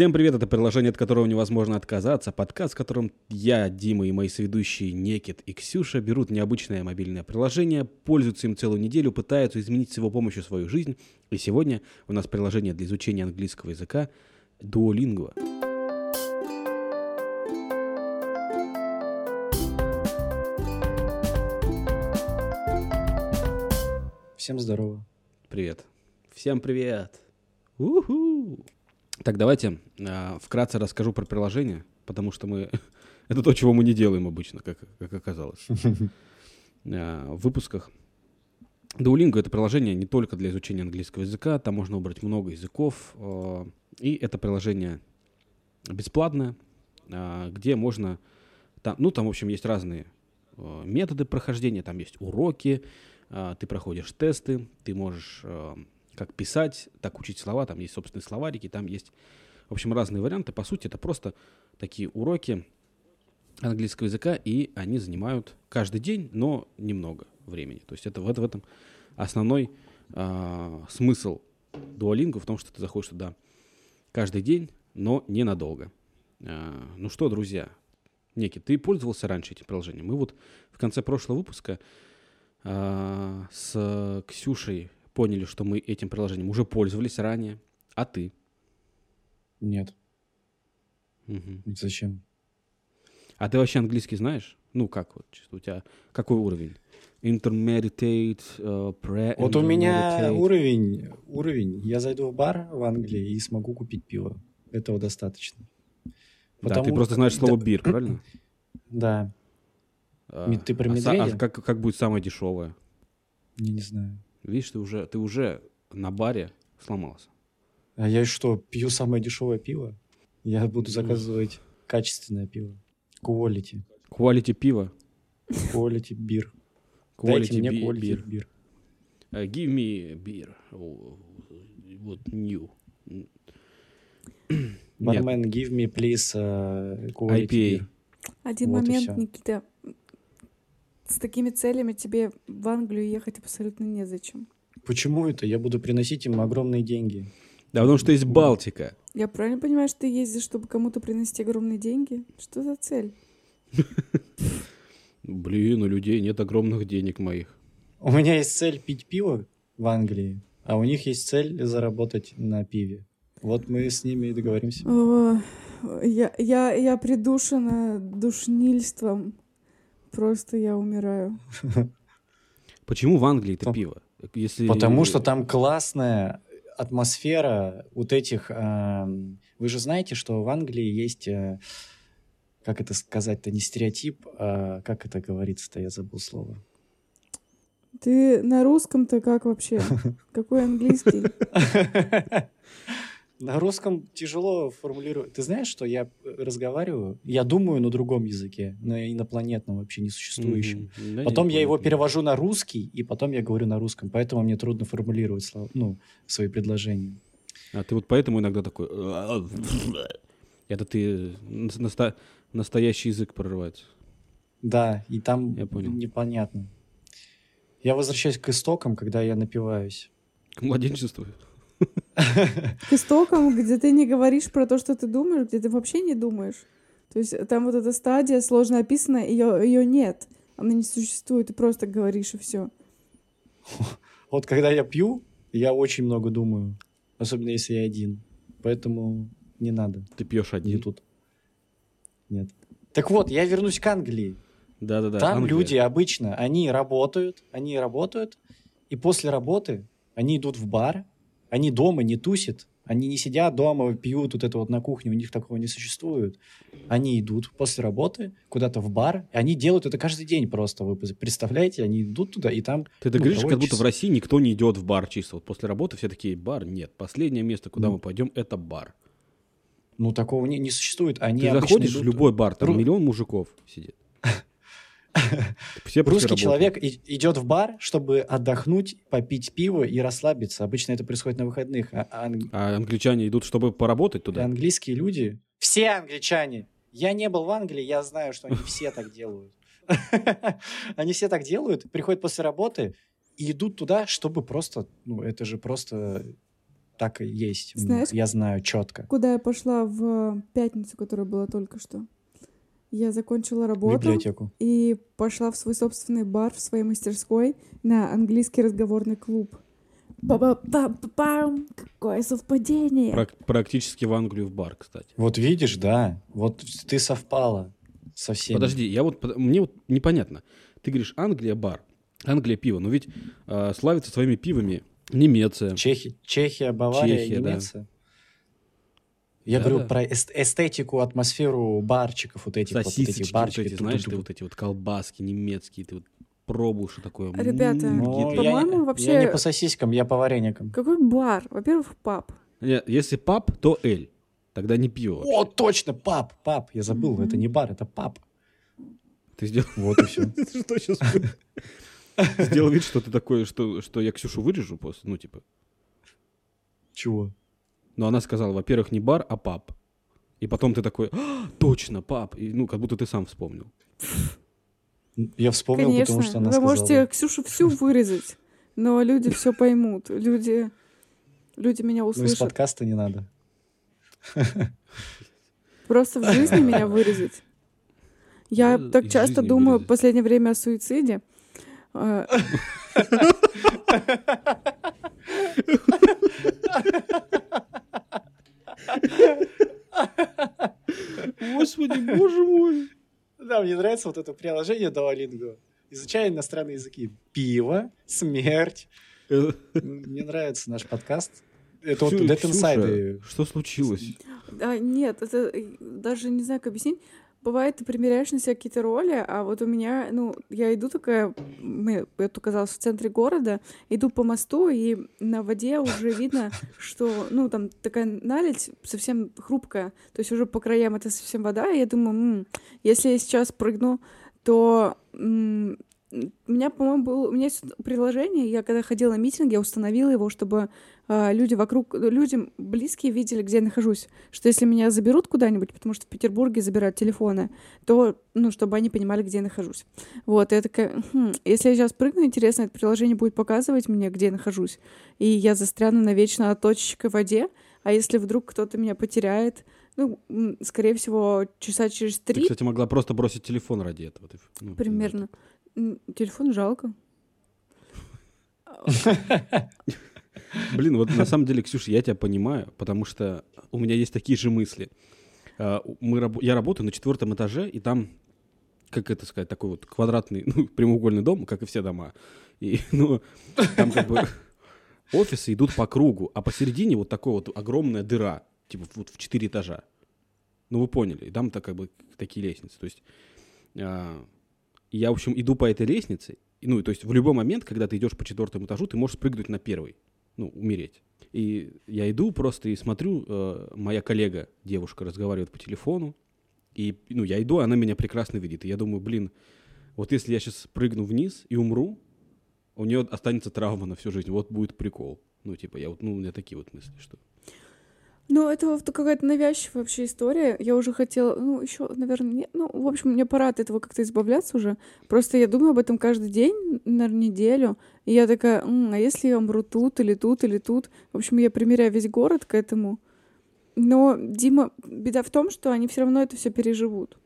Всем привет, это приложение, от которого невозможно отказаться. Подкаст, в котором я, Дима и мои соведущие Некит и Ксюша берут необычное мобильное приложение, пользуются им целую неделю, пытаются изменить с его помощью свою жизнь. И сегодня у нас приложение для изучения английского языка Duolingo. Всем здорово. Привет. Всем привет. Уху. Так, давайте э, вкратце расскажу про приложение, потому что мы... Это то, чего мы не делаем обычно, как, как оказалось. Э, в выпусках. Duolingo — это приложение не только для изучения английского языка, там можно выбрать много языков, э, и это приложение бесплатное, э, где можно... Там, ну, там, в общем, есть разные э, методы прохождения, там есть уроки, э, ты проходишь тесты, ты можешь... Э, как писать, так учить слова, там есть собственные словарики, там есть, в общем, разные варианты. По сути, это просто такие уроки английского языка, и они занимают каждый день, но немного времени. То есть это, это в этом основной э, смысл дуалингу в том, что ты заходишь туда каждый день, но ненадолго. Э, ну что, друзья, Неки, ты пользовался раньше этим приложением? Мы вот в конце прошлого выпуска э, с Ксюшей поняли, что мы этим приложением уже пользовались ранее, а ты? Нет. Угу. Зачем? А ты вообще английский знаешь? Ну, как вот, чисто у тебя, какой уровень? Intermediate, uh, pre Вот у меня уровень, уровень, я зайду в бар в Англии и смогу купить пиво. Этого достаточно. Потому... Да, ты просто знаешь слово да. бир, правильно? Да. А, ты про медведя? А, а как, как будет самое дешевое? Я не знаю. Видишь, ты уже, ты уже на баре сломался. А я что, пью самое дешевое пиво? Я буду заказывать качественное пиво. Quality. Quality пиво? Quality бир. Quality Дайте мне quality бир. Uh, give me beer. Вот new. Бармен, give me, please, uh, quality IPA. Beer. Один вот момент, Никита с такими целями тебе в Англию ехать абсолютно незачем. Почему это? Я буду приносить им огромные деньги. Да, потому что есть Балтика. Я правильно понимаю, что ты ездишь, чтобы кому-то приносить огромные деньги? Что за цель? Блин, у людей нет огромных денег моих. У меня есть цель пить пиво в Англии, а у них есть цель заработать на пиве. Вот мы с ними и договоримся. О, я, я, я придушена душнильством. Просто я умираю. Почему в Англии это пиво? Если... Потому что там классная атмосфера вот этих... Э, вы же знаете, что в Англии есть... Э, как это сказать-то? Не стереотип, а как это говорится-то? Я забыл слово. Ты на русском-то как вообще? Какой английский? На русском тяжело формулировать. Ты знаешь, что я разговариваю, я думаю на другом языке, на инопланетном вообще несуществующем. Mm-hmm. Да потом я его перевожу на русский, и потом я говорю на русском, поэтому мне трудно формулировать слова, ну, свои предложения. А ты вот поэтому иногда такой... Это ты наста... настоящий язык прорывается. Да, и там я понял. непонятно. Я возвращаюсь к истокам, когда я напиваюсь. К младенчеству? К истокам, где ты не говоришь про то, что ты думаешь, где ты вообще не думаешь. То есть там вот эта стадия сложно описана, ее, ее нет. Она не существует, ты просто говоришь и все. Вот когда я пью, я очень много думаю. Особенно если я один. Поэтому не надо. Ты пьешь один? Не тут. Нет. Так вот, я вернусь к Англии. Да-да-да. Там Англия. люди обычно, они работают, они работают, и после работы они идут в бар, они дома не тусят, они не сидят дома, пьют вот это вот на кухне, у них такого не существует. Они идут после работы куда-то в бар, и они делают это каждый день просто. Вы представляете, они идут туда, и там... Ты ну, говоришь, как будто в России никто не идет в бар чисто. Вот после работы все такие, бар, нет. Последнее место, куда ну, мы пойдем, это бар. Ну, такого не, не существует. Они Ты заходишь идут... в любой бар, там Ру... миллион мужиков сидит. Все Русский человек идет в бар, чтобы отдохнуть, попить пиво и расслабиться. Обычно это происходит на выходных. А, а, а англичане идут, чтобы поработать туда? Английские люди. Все англичане. Я не был в Англии, я знаю, что они все так делают. Они все так делают, приходят после работы и идут туда, чтобы просто, ну, это же просто Так и есть. Знаешь- Я знаю четко. Куда я пошла в пятницу, которая была только что? Я закончила работу библиотеку. и пошла в свой собственный бар в своей мастерской на английский разговорный клуб. Ба-ба-ба-ба-бам! Какое совпадение! Прак- практически в Англию в бар, кстати. Вот видишь, да. Вот ты совпала со всеми. Подожди, я вот мне вот непонятно. Ты говоришь Англия бар, Англия пиво, но ведь а, славится своими пивами Немеция. Чехи, Чехия, Бавария, Чехия, да. Я Да-да. говорю про эст- эстетику, атмосферу барчиков, вот этих, вот, вот Сосисочки, этих вот барчиков. эти, знаешь, ты вот эти вот колбаски немецкие, ты вот пробуешь, что такое. Ребята, По-моему, вообще- я не по сосискам, я по вареникам. Какой бар? Во-первых, паб. Нет, если паб, то эль. Тогда не пиво. вообще. О, точно, пап, пап. Я забыл, Мгм. это не бар, это пап. Ты сделал... Вот и все. Ты что сейчас... Сделал вид, что ты такой, что, что я Ксюшу вырежу после, ну, типа. Чего? Но она сказала, во-первых, не бар, а паб. И потом ты такой, «А, точно, паб. И, ну, как будто ты сам вспомнил. Я вспомнил, Конечно. потому что она Вы сказала. можете Ксюшу всю вырезать, но люди все поймут. Люди, люди меня Ну, из услышат. подкаста не надо. Просто в жизни меня вырезать. Я Да, так часто думаю в вырезать. последнее время о суициде. Э, Господи, боже мой. Да, мне нравится вот это приложение Duolingo. Изучай иностранные языки. Пиво, смерть. Э, Мне нравится наш подкаст. Это вот Dead Inside. Что случилось? а, нет, это э, даже не знаю, как объяснить. Бывает, ты примеряешь на себя какие-то роли, а вот у меня, ну, я иду такая, мы, я тут оказалась в центре города, иду по мосту, и на воде уже видно, что, ну, там такая наледь совсем хрупкая, то есть уже по краям это совсем вода, и я думаю, «М, если я сейчас прыгну, то м, у меня, по-моему, был, у меня есть приложение, я когда ходила на митинг, я установила его, чтобы люди вокруг, людям близкие видели, где я нахожусь. Что если меня заберут куда-нибудь, потому что в Петербурге забирают телефоны, то, ну, чтобы они понимали, где я нахожусь. Вот, я такая, «Хм, если я сейчас прыгну, интересно, это приложение будет показывать мне, где я нахожусь, и я застряну навечно от точечкой в воде, а если вдруг кто-то меня потеряет, ну, скорее всего, часа через Ты, три кстати, могла просто бросить телефон ради этого. Ты, ну, примерно. Телефон жалко. Блин, вот на самом деле, Ксюша, я тебя понимаю, потому что у меня есть такие же мысли. А, Мы, я работаю на четвертом этаже, и там, как это сказать, такой вот квадратный, ну, прямоугольный дом, как и все дома. И, ну, там как бы офисы идут по кругу, а посередине вот такая вот огромная дыра, типа вот в четыре этажа. Ну, вы поняли, и там-то как бы такие лестницы. То есть а, я, в общем, иду по этой лестнице, ну, то есть в любой момент, когда ты идешь по четвертому этажу, ты можешь спрыгнуть на первый, ну, умереть. И я иду просто и смотрю, э, моя коллега, девушка, разговаривает по телефону, и, ну, я иду, она меня прекрасно видит. И я думаю, блин, вот если я сейчас прыгну вниз и умру, у нее останется травма на всю жизнь. Вот будет прикол. Ну, типа, я вот, ну, у меня такие вот мысли, что... Ну, это вот какая-то навязчивая вообще история. Я уже хотела, ну, еще, наверное, нет. Ну, в общем, мне пора от этого как-то избавляться уже. Просто я думаю об этом каждый день, наверное, неделю. И я такая, «М, а если я умру тут или тут или тут? В общем, я примеряю весь город к этому. Но, Дима, беда в том, что они все равно это все переживут.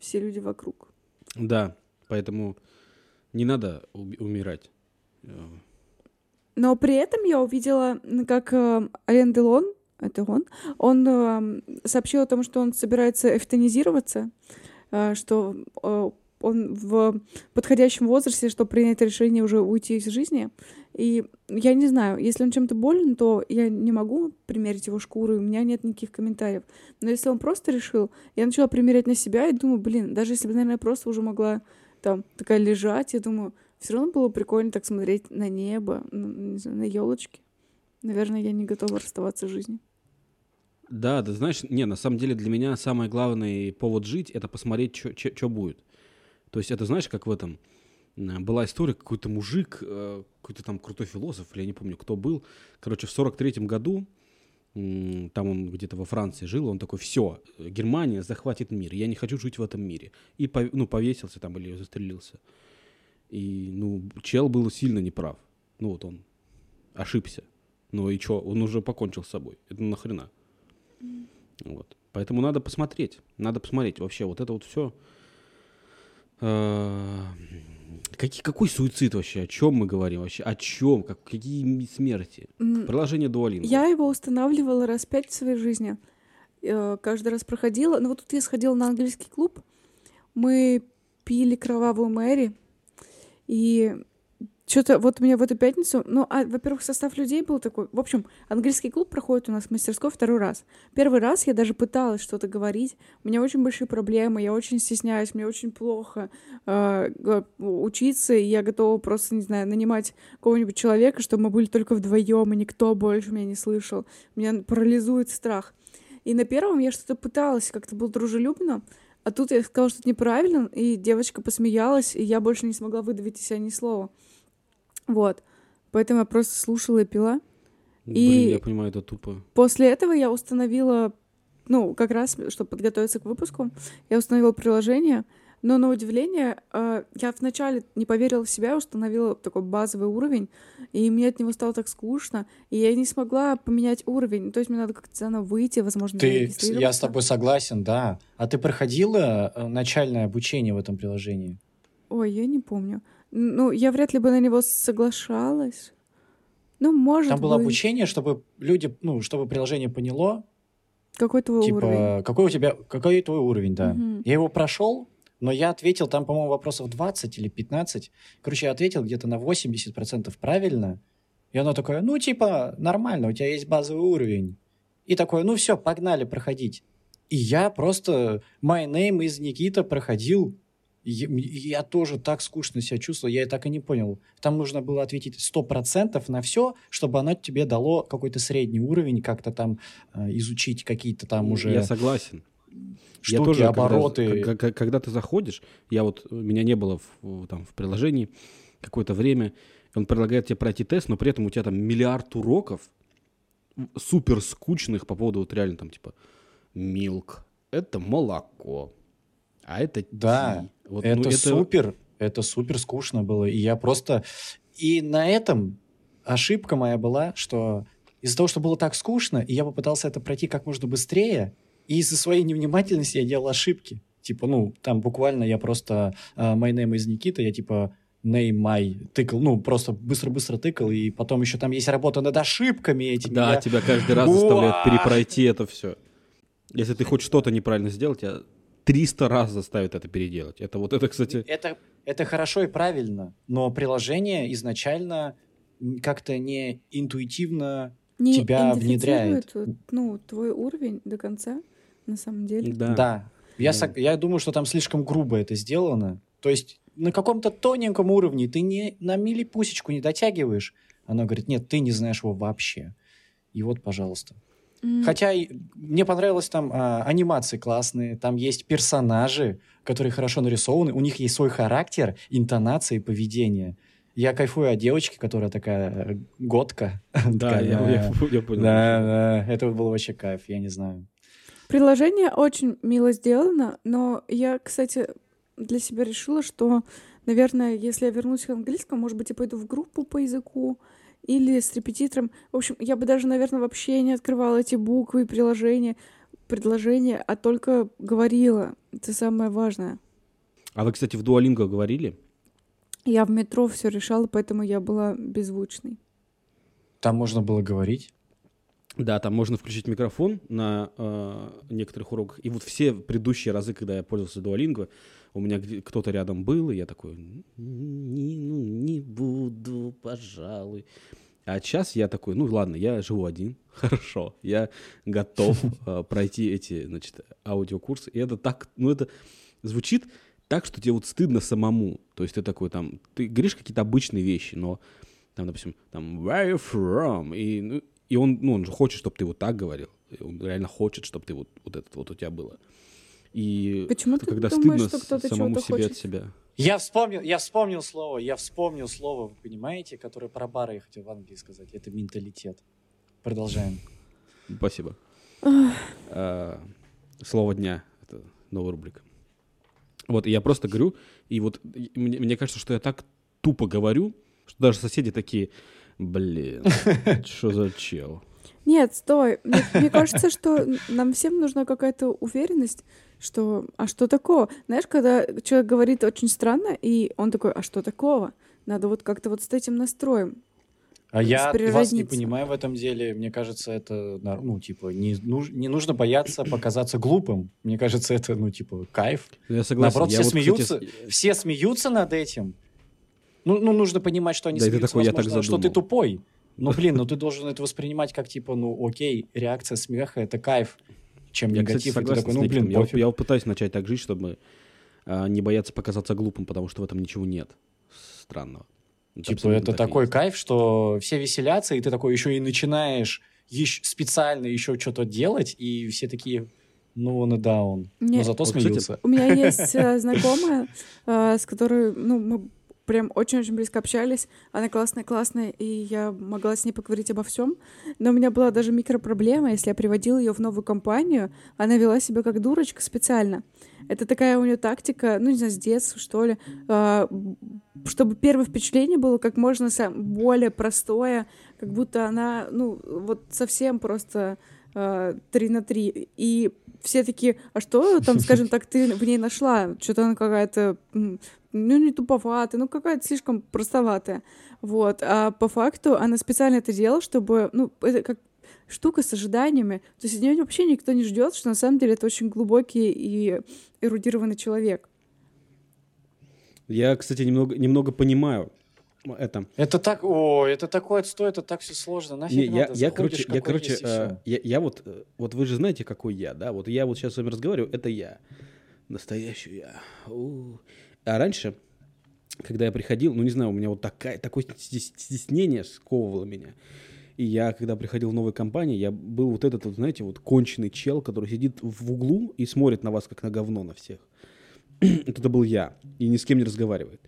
Все люди вокруг. Да, поэтому не надо умирать. Э, Но при этом я увидела, как э, Ален Делон, это он, он э, сообщил о том, что он собирается эвтанизироваться, э, что э, он в подходящем возрасте, чтобы принять решение уже уйти из жизни. И я не знаю, если он чем-то болен, то я не могу примерить его шкуру, у меня нет никаких комментариев. Но если он просто решил, я начала примерять на себя и думаю, блин, даже если бы, наверное, просто уже могла там такая лежать, я думаю, все равно было прикольно так смотреть на небо, не знаю, на елочки. Наверное, я не готова расставаться с жизнью. Да, да, знаешь, не, на самом деле для меня самый главный повод жить — это посмотреть, что будет. То есть это, знаешь, как в этом... э, Была история, какой-то мужик, э, какой-то там крутой философ, или я не помню, кто был. Короче, в 43-м году, м, там он где-то во Франции жил, он такой, все, Германия захватит мир, я не хочу жить в этом мире. И, ну, повесился там или застрелился. И, ну, чел был сильно неправ. Ну, вот он ошибся. Ну и что, он уже покончил с собой. Это нахрена? Вот. Поэтому надо посмотреть. Надо посмотреть вообще вот это вот все. Какие, какой суицид вообще? О чем мы говорим вообще? О чем? Как, какие смерти? Приложение Duolingo. Я его устанавливала раз пять в своей жизни. Э, Каждый раз проходила. Ну вот тут я сходила на английский клуб. Мы пили кровавую Мэри. И что-то вот у меня в эту пятницу... Ну, а, во-первых, состав людей был такой. В общем, английский клуб проходит у нас в мастерской второй раз. Первый раз я даже пыталась что-то говорить. У меня очень большие проблемы, я очень стесняюсь, мне очень плохо э, учиться, и я готова просто, не знаю, нанимать какого-нибудь человека, чтобы мы были только вдвоем, и никто больше меня не слышал. Меня парализует страх. И на первом я что-то пыталась, как-то было дружелюбно, а тут я сказала, что это неправильно, и девочка посмеялась, и я больше не смогла выдавить из себя ни слова. Вот. Поэтому я просто слушала и пила. Блин, и- я понимаю, это тупо. После этого я установила, ну, как раз, чтобы подготовиться к выпуску, я установила приложение, но на удивление э, я вначале не поверила в себя, установила такой базовый уровень, и мне от него стало так скучно, и я не смогла поменять уровень. То есть мне надо как-то заново выйти, возможно, Ты, я с тобой согласен, да. А ты проходила э, начальное обучение в этом приложении? Ой, я не помню. Ну, я вряд ли бы на него соглашалась. Ну, может Там было быть. обучение, чтобы люди, ну, чтобы приложение поняло, Какой твой типа, уровень? какой у тебя, какой твой уровень, да. Мгм. Я его прошел, но я ответил, там, по-моему, вопросов 20 или 15. Короче, я ответил где-то на 80% правильно. И оно такое, ну, типа, нормально, у тебя есть базовый уровень. И такое, ну, все, погнали проходить. И я просто My Name из Никита проходил. Я, я тоже так скучно себя чувствовал, я и так и не понял. Там нужно было ответить 100% на все, чтобы оно тебе дало какой-то средний уровень, как-то там э, изучить какие-то там уже Я согласен. штуки, я тоже, обороты. Когда, к- к- когда ты заходишь, я вот, меня не было в, там, в приложении какое-то время, он предлагает тебе пройти тест, но при этом у тебя там миллиард уроков супер скучных по поводу вот реально там типа милк, это молоко, а это Да, ти». Вот, это, ну, супер, это супер скучно было. И я просто... И на этом ошибка моя была, что из-за того, что было так скучно, и я попытался это пройти как можно быстрее, и из-за своей невнимательности я делал ошибки. Типа, ну, там буквально я просто uh, my name из Никита, я типа name my тыкал, ну, просто быстро-быстро тыкал, и потом еще там есть работа над ошибками этими. Да, я- тебя каждый раз заставляют перепройти это все. Если ты хоть что-то неправильно сделал, тебя 300 раз заставят это переделать. Это вот это, кстати, Это, это хорошо и правильно, но приложение изначально как-то не интуитивно Не тебя внедряет. ну, твой уровень до конца, на самом деле. да. Да. Я, Да. я думаю, что там слишком грубо это сделано. То есть на каком-то тоненьком уровне ты не на милипусечку не дотягиваешь. Она говорит, нет, ты не знаешь его вообще. И вот, пожалуйста. М, Хотя мне понравилось там а, анимации классные, там есть персонажи, которые хорошо нарисованы, у них есть свой характер, интонация и поведение. Я кайфую от девочки, которая такая э, готка. Да, Такая, я, я- я понял. Да, да, это был вообще кайф, я не знаю. Приложение очень мило сделано, но я, кстати, для себя решила, что, наверное, если я вернусь к английскому, может быть, я пойду в группу по языку или с репетитором. В общем, я бы даже, наверное, вообще не открывала эти буквы и приложения, предложения, а только говорила. Это самое важное. А вы, кстати, в Дуолинго говорили? Я в метро все решала, поэтому я была беззвучной. Там можно было говорить. Да, там можно включить микрофон на э, некоторых уроках. И вот все предыдущие разы, когда я пользовался Duolingo, у меня кто-то рядом был, и я такой, не, ну, не буду, пожалуй. А сейчас я такой, ну ладно, я живу один, хорошо, я готов э, пройти эти, значит, аудиокурсы. И это так, ну это звучит так, что тебе вот стыдно самому. То есть ты такой там, ты говоришь какие-то обычные вещи, но там, допустим, там, where you from? И, ну, и он, ну, он же хочет, чтобы ты вот так говорил. Он реально хочет, чтобы ты вот, вот это вот у тебя было. И Почему ты когда думаешь, стыдно что кто-то самому чего-то себе от хочет? себя. Я вспомнил, я вспомнил слово, я вспомнил слово, вы понимаете, которое про бары я хотел в Англии сказать. Это менталитет. Продолжаем. Спасибо. А, Слово дня. Это новая рубрика. Вот, и я просто говорю, и вот и мне, мне кажется, что я так тупо говорю, что даже соседи такие, Блин, что за чел? Нет, стой. Мне, мне кажется, что нам всем нужна какая-то уверенность, что «а что такого?» Знаешь, когда человек говорит очень странно, и он такой «а что такого?» Надо вот как-то вот с этим настроем. А я вас не понимаю в этом деле. Мне кажется, это, ну, типа, не, нуж- не нужно бояться показаться глупым. Мне кажется, это, ну, типа, кайф. Я согласен. Наоборот, я все вот, кстати, смеются, с- все смеются над этим. Ну, ну, нужно понимать, что они Да, смеются, такой, я так возможно, что ты тупой. Ну, блин, ну ты должен это воспринимать как, типа, ну, окей, реакция смеха — это кайф, чем Я, кстати, негатив. и ты согласен такой, ну, блин, Я, я вот пытаюсь начать так жить, чтобы а, не бояться показаться глупым, потому что в этом ничего нет странного. Типа, абсолютно это так такой есть. кайф, что все веселятся, и ты такой еще и начинаешь ещё специально еще что-то делать, и все такие, ну, он и да, он. Но зато Вот, кстати, смеются. У меня есть э, знакомая, э, с которой, ну, мы прям очень-очень близко общались. Она классная-классная, и я могла с ней поговорить обо всем. Но у меня была даже микропроблема, если я приводила ее в новую компанию, она вела себя как дурочка специально. Это такая у нее тактика, ну, не знаю, с детства, что ли, э, чтобы первое впечатление было как можно сам- более простое, как будто она, ну, вот совсем просто э, три на три. И все такие, а что там, скажем так, ты в ней нашла? Что-то она какая-то, ну, не туповатая, ну, какая-то слишком простоватая. Вот. А по факту она специально это делала, чтобы, ну, это как штука с ожиданиями. То есть от нее вообще никто не ждет, что на самом деле это очень глубокий и эрудированный человек. Я, кстати, немного, немного понимаю это. Это так, о, это такой отстой, это так все сложно. Нафиг Не, я, надо, я, короче, я, короче, э, я, я вот, э, вот вы же знаете, какой я, да? Вот я вот сейчас с вами разговариваю, это я, настоящий я. У. А раньше, когда я приходил, ну не знаю, у меня вот такая, такое стес- стеснение сковывало меня. И я, когда приходил в новую компанию, я был вот этот, вот, знаете, вот конченый чел, который сидит в углу и смотрит на вас, как на говно на всех. Это был я. И ни с кем не разговаривает.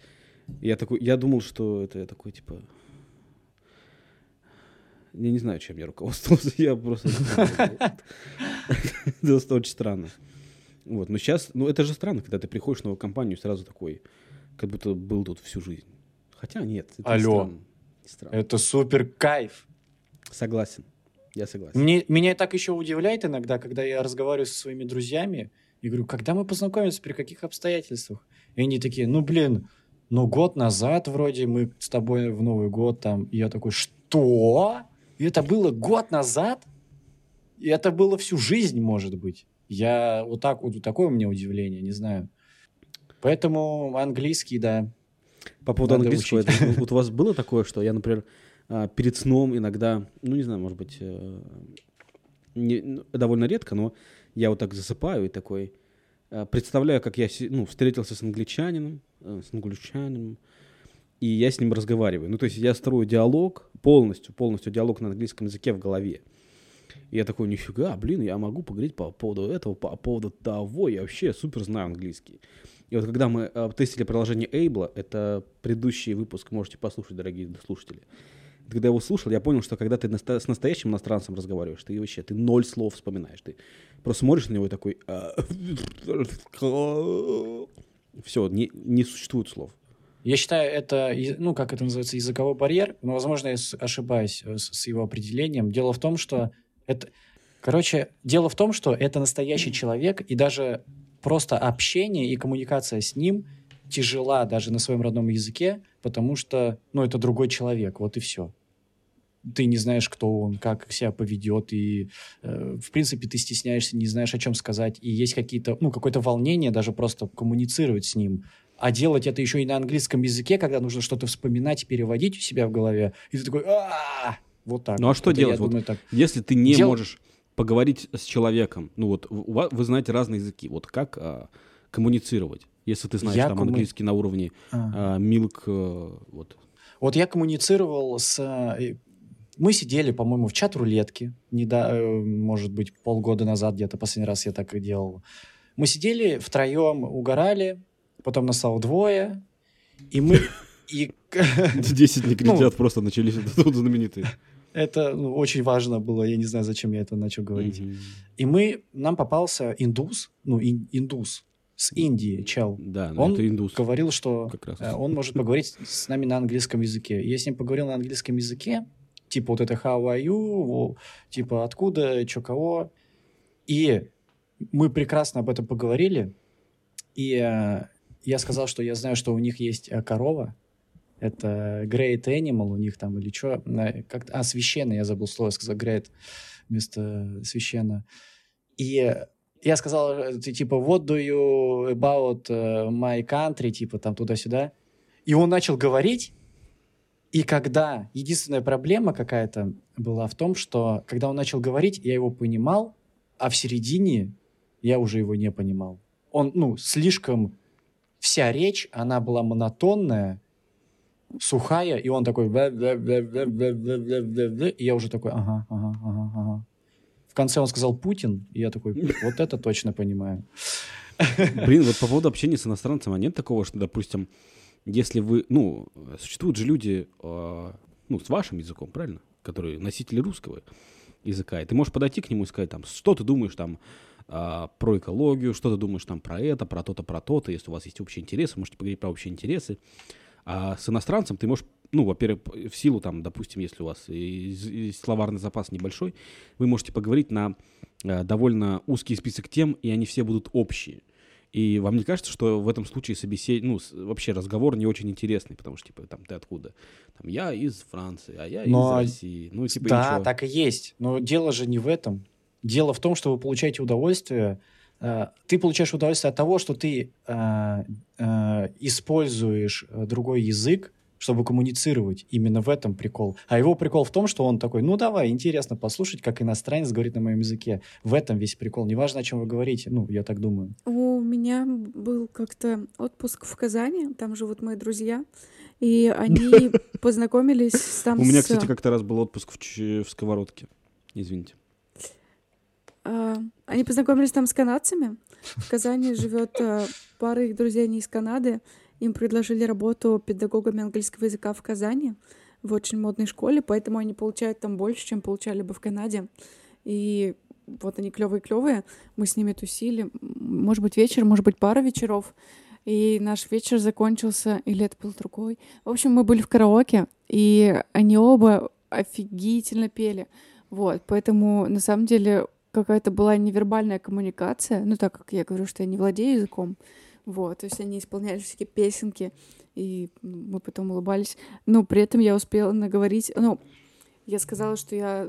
Я такой, я думал, что это я такой, типа, я не знаю, чем я руководствовался, я просто... Это очень странно. Вот, но сейчас, ну это же странно, когда ты приходишь в новую компанию, сразу такой, как будто был тут всю жизнь. Хотя нет, это Алло. странно. Это супер кайф. Согласен, я согласен. Мне, меня так еще удивляет иногда, когда я разговариваю со своими друзьями и говорю, когда мы познакомились, при каких обстоятельствах? И они такие, ну, блин, ну, год назад вроде мы с тобой в Новый год там. И я такой, что? И это было год назад? И это было всю жизнь, может быть. Я вот так, вот такое у меня удивление, не знаю. Поэтому английский, да. По поводу Надо английского, это, вот у вас было такое, что я, например, а, перед сном иногда, ну не знаю, может быть, э, не- ну, довольно редко, но я вот так засыпаю и такой представляю, как я ну, встретился с англичанином, э, с англичанином, и я с ним разговариваю. Ну, то есть я строю диалог, полностью, полностью диалог на английском языке в голове. И я такой, нифига, блин, я могу поговорить по поводу этого, по поводу того, я вообще супер знаю английский. И вот когда мы э, тестили приложение Able, это предыдущий выпуск, можете послушать, дорогие слушатели. Когда я его слушал, я понял, что когда ты наста- с настоящим иностранцем разговариваешь, ты вообще, ты ноль слов вспоминаешь. Ты просто смотришь на него и такой... Все, не, не существует слов. Я считаю, это, ну, как это называется, языковой барьер, но, возможно, я ошибаюсь э, с, с его определением. Дело в том, что это... Короче, дело в том, что это настоящий человек, и даже просто общение и коммуникация с ним тяжела даже на своем родном языке, потому что, ну, это другой человек, вот и все. Ты не знаешь, кто он, как себя поведет, и, э, в принципе, ты стесняешься, не знаешь, о чем сказать, и есть какие-то, ну, какое-то волнение даже просто коммуницировать с ним. А делать это еще и на английском языке, когда нужно что-то вспоминать и переводить у себя в голове, и ты такой, «А-а-а!» вот так. Ну, а что Это, я делать? Вот думаю, так. Если ты не Дел- можешь поговорить с человеком, ну вот вы знаете разные языки, вот как а, коммуницировать? Если ты знаешь Я там комму- английский на уровне А. а, milk, э, вот. Вот я коммуницировал с... э, Мы сидели, по-моему, в чат-рулетке, не да, э, может быть, полгода назад где-то последний раз я так и делал. Мы сидели втроем, угорали, потом нас стало двое, и мы... И 10 Ну. негритят просто начались, тут знаменитые. это ну, очень важно было, я не знаю, зачем я это начал говорить. Мгм. И мы, нам попался индус, ну, ин- индус, с Индии, чел. Да, Он это индус. говорил, что э, он может поговорить с нами на английском языке. Я с ним поговорил на английском языке, типа вот это how are you, типа откуда, чё, кого. И мы прекрасно об этом поговорили. И э, я сказал, что я знаю, что у них есть э, корова. Это great animal у них там или что. Как а, священный, я забыл слово, сказал great вместо священно. И я сказал, типа, what do you about э, my country, типа, там туда-сюда. И он начал говорить, и когда... Единственная проблема какая-то была в том, что когда он начал говорить, я его понимал, а в середине я уже его не понимал. Он, ну, слишком... Вся речь, она была монотонная, сухая, и он такой... И я уже такой, ага, ага, ага, ага. В конце он сказал Путин, и я такой, вот это точно понимаю. Блин, вот по поводу общения с иностранцем, а нет такого, что, допустим, если вы, ну, существуют же люди, э, ну, с вашим языком, правильно? Которые носители русского языка, и ты можешь подойти к нему и сказать, там, что ты думаешь, там, а, про экологию, что ты думаешь там про это, про то-то, про то-то, если у вас есть общие интересы, можете поговорить про общие интересы. А с иностранцем ты можешь, ну, во-первых, в силу там, допустим, если у вас и, и словарный запас небольшой, вы можете поговорить на э, довольно узкий список тем, и они все будут общие. И вам не кажется, что в этом случае собесед... ну, вообще разговор не очень интересный, потому что, типа, там, ты откуда? Там, я из Франции, а я Но- из России. Ну, типа, да, чё? так и есть. Но дело же не в этом. Дело в том, что вы получаете удовольствие. э, Ты получаешь удовольствие от того, что ты э, э, используешь э, другой язык, чтобы коммуницировать. Именно в этом прикол. А его прикол в том, что он такой, ну давай, интересно послушать, как иностранец говорит на моем языке. В этом весь прикол. Неважно, о чем вы говорите. Ну, я так думаю. У меня был как-то отпуск в Казани, там живут мои друзья, и они познакомились с- там У меня, кстати, как-то раз был отпуск в, сковородке. Извините. а, Они познакомились там с канадцами. В Казани живет а, пара их друзей, они из Канады. Им предложили работу педагогами английского языка в Казани в очень модной школе, поэтому они получают там больше, чем получали бы в Канаде. И вот они клевые-клевые. Мы с ними тусили. Может быть, вечер, может быть, пара вечеров. И наш вечер закончился, или это был другой. В общем, мы были в караоке, и они оба офигительно пели. Вот, поэтому на самом деле какая-то была невербальная коммуникация, ну так как я говорю, что я не владею языком, вот, то есть они исполняли всякие песенки, и мы потом улыбались, но при этом я успела наговорить, ну, я сказала, что я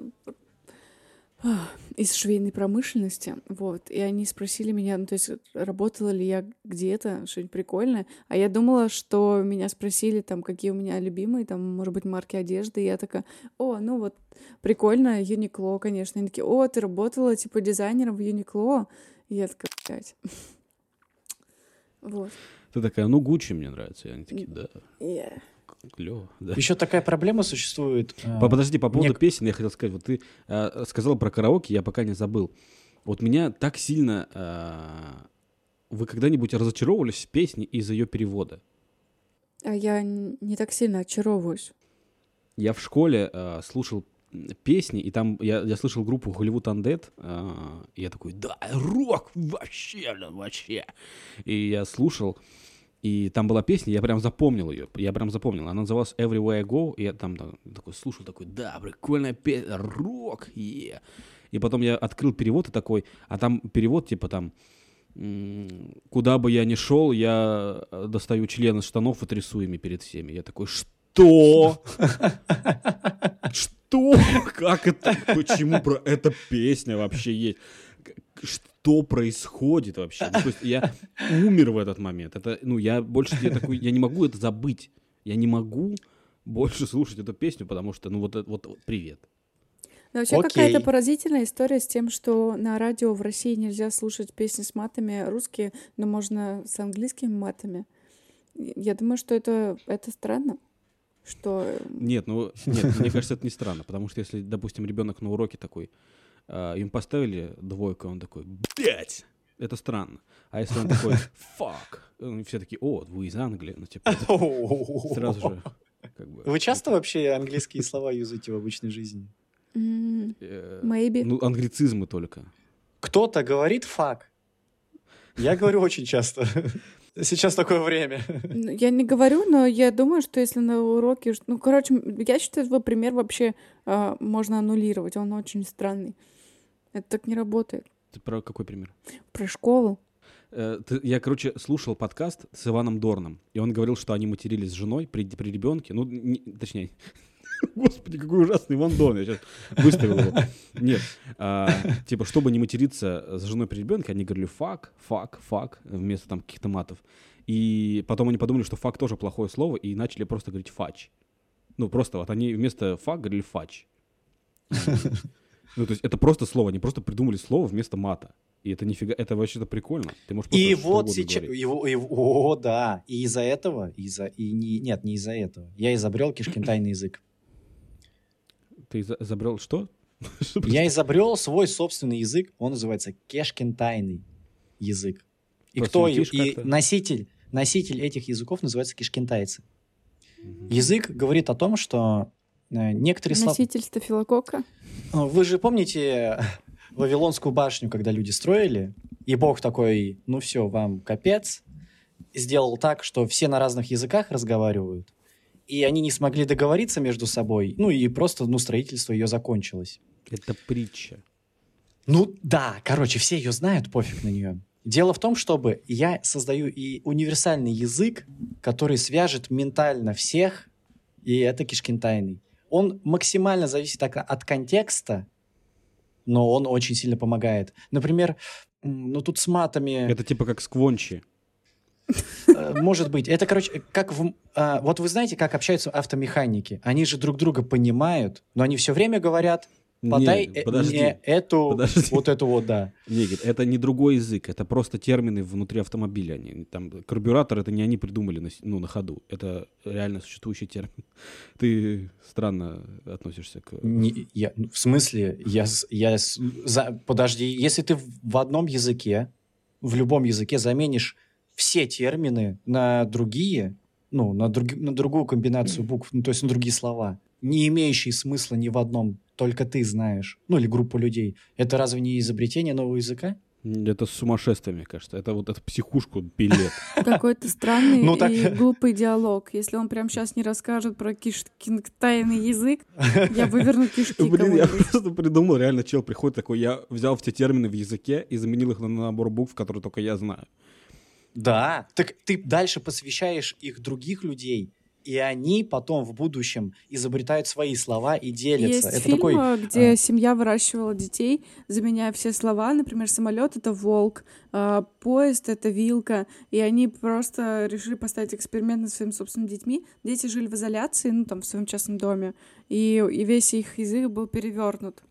из швейной промышленности, вот, и они спросили меня, ну, то есть работала ли я где-то, что-нибудь прикольное, а я думала, что меня спросили, там, какие у меня любимые, там, может быть, марки одежды, и я такая, о, ну вот, прикольно, Юникло, конечно, они такие, о, ты работала, типа, дизайнером в Юникло, и я такая, блядь. Вот. Ты такая, ну, Гуччи мне нравится. И они такие, да, Yeah. клево. Да. Еще такая проблема существует. э, По- Подожди, по поводу нек- песен я хотел сказать. Вот ты э, сказал про караоке, я пока не забыл. Вот меня так сильно... э, вы когда-нибудь разочаровывались в песне из-за ее перевода? А я не так сильно очаровываюсь. Я в школе э, слушал песни, и там я, я слышал группу Hollywood Undead, э, и я такой, да, рок вообще, блин, вообще. И я слушал, и там была песня, я прям запомнил ее, я прям запомнил. Она называлась Everywhere I Go, и я там, там такой слушал, такой, да, прикольная песня, рок, е. И потом я открыл перевод и такой, а там перевод типа там, куда бы я ни шел, я достаю член из штанов и трясу ими перед всеми. Я такой, что? Что? Как это? Почему про эта песня вообще есть? Что происходит вообще? Ну, то есть я умер в этот момент. Это, ну, я больше я такой, я не могу это забыть. Я не могу больше слушать эту песню, потому что, ну, вот, это- вот, вот привет. Но вообще Окей. какая-то поразительная история с тем, что на радио в России нельзя слушать песни с матами русские, но можно с английскими матами. Я думаю, что это, это странно, что... э, Нет, ну, нет, мне кажется, это не странно, потому что если, допустим, ребенок на уроке такой, а, им поставили двойку, он такой, блять, это странно. А если он такой, fuck, и все такие, о, вы из Англии, ну, типа, сразу же, как бы... Вы часто вообще английские слова юзаете в обычной жизни? э, Maybe. Ну, англицизмы только. Кто-то говорит фак. Я говорю очень часто. Сейчас такое время. Я не говорю, но я думаю, что если на уроке... Ну, короче, я считаю, твой пример вообще а, можно аннулировать. Он очень странный. Это так не работает. Ты про какой пример? Про школу. Э, ты- я, короче, слушал подкаст с Иваном Дорном, и он говорил, что они матерились с женой при, при ребенке. Ну, не- точнее, господи, какой ужасный Иван Дорн, я сейчас выставил его. Нет, а, типа, чтобы не материться с женой при ребенке, они говорили fuck, fuck, fuck, вместо там каких-то матов. И потом они подумали, что фак тоже плохое слово, и начали просто говорить фач. Ну, просто вот они вместо фак говорили фач. Ну, то есть это просто слово, они просто придумали слово вместо мата. И это нифига, это вообще-то прикольно. Ты можешь И вот сейчас... Его, его- о, да. И из-за этого... Из-за, и не, нет, не из-за этого. Я изобрел кишкин тайный язык. Ты забрал что? Я изобрел свой собственный язык. Он называется кешкин тайный язык. И кто... и- носитель, носитель этих языков называется кишкентайцы. Язык говорит о том, что э, некоторые слова... Носитель стафилококка. Вы же помните Вавилонскую башню, когда люди строили, и Бог такой, ну все, вам капец, сделал так, что все на разных языках разговаривают, и они не смогли договориться между собой, ну и просто, ну, строительство ее закончилось. Это притча. Ну да, короче, все ее знают, пофиг на нее. Дело в том, чтобы я создаю и универсальный язык, который свяжет ментально всех, и это Кишкин тайный. Он максимально зависит от, от контекста, но он очень сильно помогает. Например, ну тут с матами, Это типа как сквончи. Э, может быть, это, короче, как в... а, вот вы знаете, как общаются автомеханики? Они же друг друга понимают, но они все время говорят, подай Не, подожди. мне эту, подожди. вот эту вот, да. Не, это не другой язык, это просто термины внутри автомобиля. Они, там, карбюратор это не они придумали на, ну, на ходу. Это реально существующий термин. Ты странно относишься к... Не- я, ну, в смысле, я, я за- подожди, если ты в одном языке, в любом языке заменишь все термины на другие, ну, на, други- на другую комбинацию букв, ну, то есть на другие слова, не имеющие смысла ни в одном, только ты знаешь, ну, или группа людей, это разве не изобретение нового языка? Это сумасшествие, мне кажется. Это вот это психушку билет. Какой-то странный Ну так- и глупый диалог. Если он прямо сейчас не расскажет про кишкин тайный язык, я выверну кишки Блин, я просто придумал, реально чел приходит такой, я взял все термины в языке и заменил их на набор букв, которые только я знаю. Да. Так ты дальше посвящаешь их других людей, и они потом в будущем изобретают свои слова и делятся. Есть это фильм, такой... э, где а. семья выращивала детей, заменяя все слова. Например, самолет это волк, а, поезд это вилка. И они просто решили поставить эксперимент над своими собственными детьми. Дети жили в изоляции, ну там в своем частном доме, и, и весь их язык был перевернут.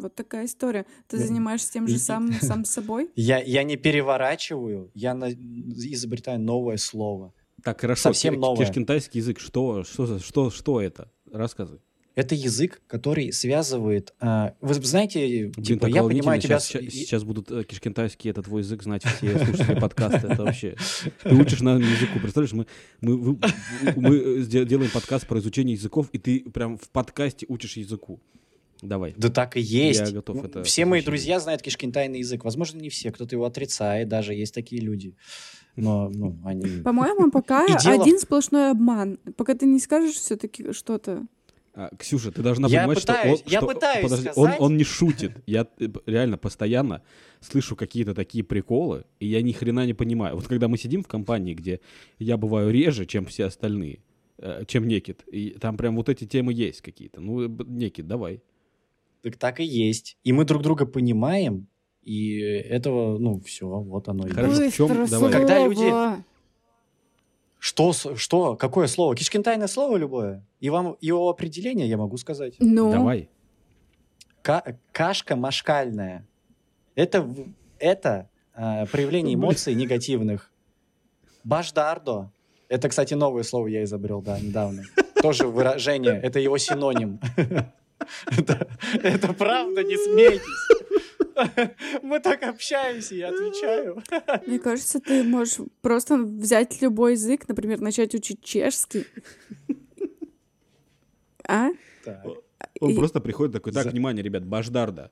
Вот такая история. Ты Да. занимаешься тем же сам с собой. Я, я не переворачиваю, я на- изобретаю новое слово. Так, хорошо. Совсем новое. Кишкентайский язык, что, что, за- что, что это? Рассказывай. Это язык, который связывает... а, вы знаете, Блин, типа, я понимаю тебя... Сейчас, с- ща- и- сейчас будут э, кишкентайский, это твой язык знать все слушатели подкаста. Это вообще... Ты учишь нам языку. Представляешь, мы, мы, вы- мы э, делаем подкаст про изучение языков, и ты прям в подкасте учишь языку. Давай. Да так и есть. Я готов Ну, это все мои послушать. друзья знают кишкин тайный язык. Возможно, не все, кто-то его отрицает, даже есть такие люди. Но ну, они... По-моему, пока один сплошной обман. Пока ты не скажешь все-таки что-то. А, Ксюша, ты должна Я понимать, пытаюсь- что он... я что- пытаюсь подожди, он, сказать. он не шутит. Я реально постоянно слышу какие-то такие приколы, и я ни хрена не понимаю. Вот когда мы сидим в компании, где я бываю реже, чем все остальные, э, чем Некит, и там прям вот эти темы есть какие-то. Ну, Некит, давай. Так так и есть. И мы друг друга понимаем, и этого, ну, все, вот оно и Хорошо. в Быстро давай. Когда люди-. Что, что, какое слово? Кишкин тайное слово любое. И вам его определение я могу сказать. Ну, Давай. Ка- кашка машкальная. Это, это а, проявление эмоций негативных. Баждардо. Это, кстати, новое слово я изобрел, да, недавно. Тоже выражение. Это его синоним. Это правда, не смейтесь. Мы так общаемся, я отвечаю. Мне кажется, ты можешь просто взять любой язык, например, начать учить чешский. А? Так. Он И- просто приходит такой, так, За- внимание, ребят, баждарда.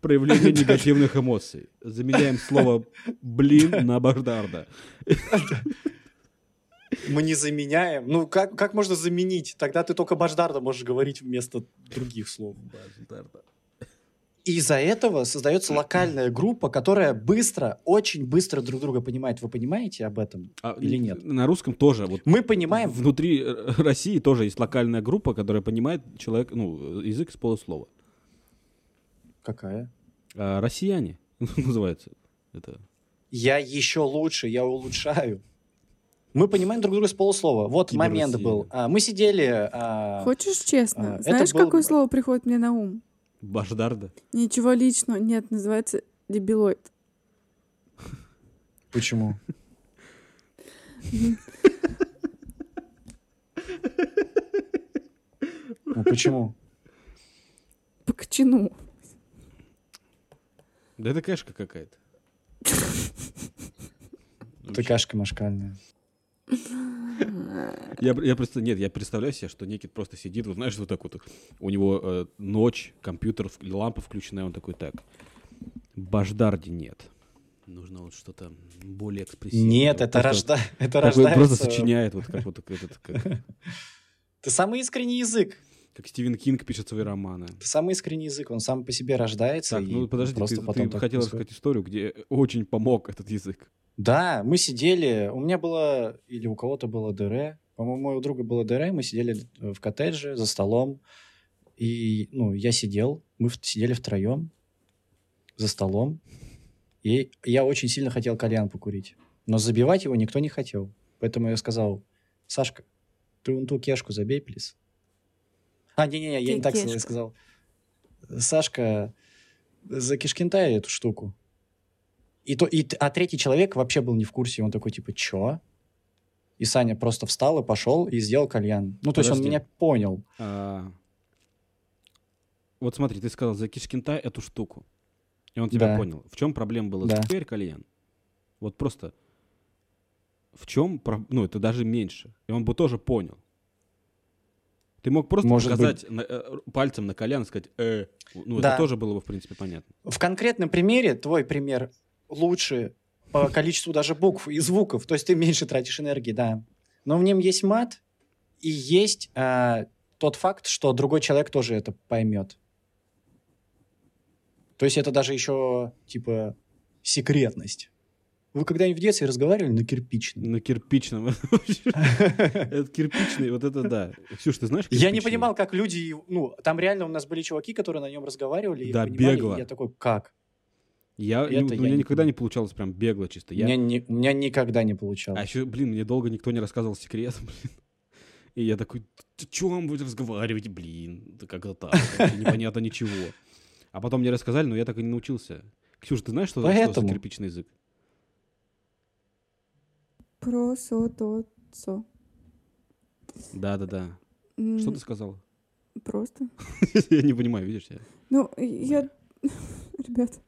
Проявление негативных эмоций. Заменяем слово «блин» на баждарда. Мы не заменяем. Ну, как, как можно заменить? Тогда ты только баждарда можешь говорить вместо других слов. Баждарда. Из-за этого создается локальная группа, которая быстро, очень быстро друг друга понимает. Вы понимаете об этом? А, Или нет? На русском тоже. Вот Мы понимаем... внутри э, России тоже есть локальная группа, которая понимает человек, ну, язык с полуслова. Какая? А россияне называется. Это Я еще лучше, я улучшаю. Мы понимаем друг друга с полуслова. Вот момент был. А, мы сидели... а, Хочешь честно? а, это Знаешь, был- какое слово приходит мне на ум? баждарда. Ничего личного. Нет, называется дебилоид. Почему? Ну, почему? По кочану. Да это кэшка какая-то. Ты кашка машкальная. Я, я просто, нет, я представляю себе, что Никит просто сидит, вот знаешь, вот так вот, у него э, ночь, компьютер, лампа включена, и он такой, так, баждарди нет. Нужно вот что-то более экспрессивное. Нет, Вот это, рожда... это рождается... Просто сочиняет, вот как вот этот, как, Ты самый искренний язык. как Стивен Кинг пишет свои романы. Ты самый искренний язык. Он сам по себе рождается. Так, ну подожди, ты, ты так хотел происходит. рассказать историю, где очень помог этот язык. Да, мы сидели, у меня было, или у кого-то было ДР, по-моему, у друга было ДР, мы сидели в коттедже за столом, и, ну, я сидел, мы сидели втроем за столом, и я очень сильно хотел кальян покурить, но забивать его никто не хотел, поэтому я сказал, Сашка, ты вон ту кешку забей, плиз. А, не-не-не, я не так Кешку. сказал, Сашка, за кишкинтай эту штуку. И то, и, а третий человек вообще был не в курсе. Он такой, типа, чё? И Саня просто встал и пошел и сделал кальян. Ну, то есть он меня понял. А, Вот смотри, ты сказал за кишкинтай эту штуку. И он тебя Да. понял. В чем проблема была? Да. Теперь кальян. Вот просто в чем, ну это даже меньше. И он бы тоже понял. Ты мог просто Может показать на- э, пальцем на кальян и сказать, э, ну Да. это тоже было бы в принципе понятно. В конкретном примере твой пример лучше по количеству даже букв и звуков. То есть ты меньше тратишь энергии, да. Но в нем есть мат и есть а, тот факт, что другой человек тоже это поймет. То есть это даже еще, типа, секретность. Вы когда-нибудь в детстве разговаривали на кирпичном? На кирпичном. Это кирпичный, вот это да. Ксюш, ты знаешь Я не понимал, как люди... Ну, там реально у нас были чуваки, которые на нем разговаривали. и Да, бегло. Я такой, как? Я, Это ну, у меня не никогда не получалось прям бегло чисто. У, Я меня не- у меня никогда не получалось. А еще, блин, мне долго никто не рассказывал секрет, блин. И я такой, о чем вы разговариваете, блин? Да как это так? Непонятно ничего. А потом мне рассказали, но я так и не научился. Ксюша, ты знаешь, что, что за Поэтому. кирпичный язык? Просотоцо. Да-да-да. М, Что ты сказал? Просто. Я не понимаю, видишь? я- Ну, я... Ребят,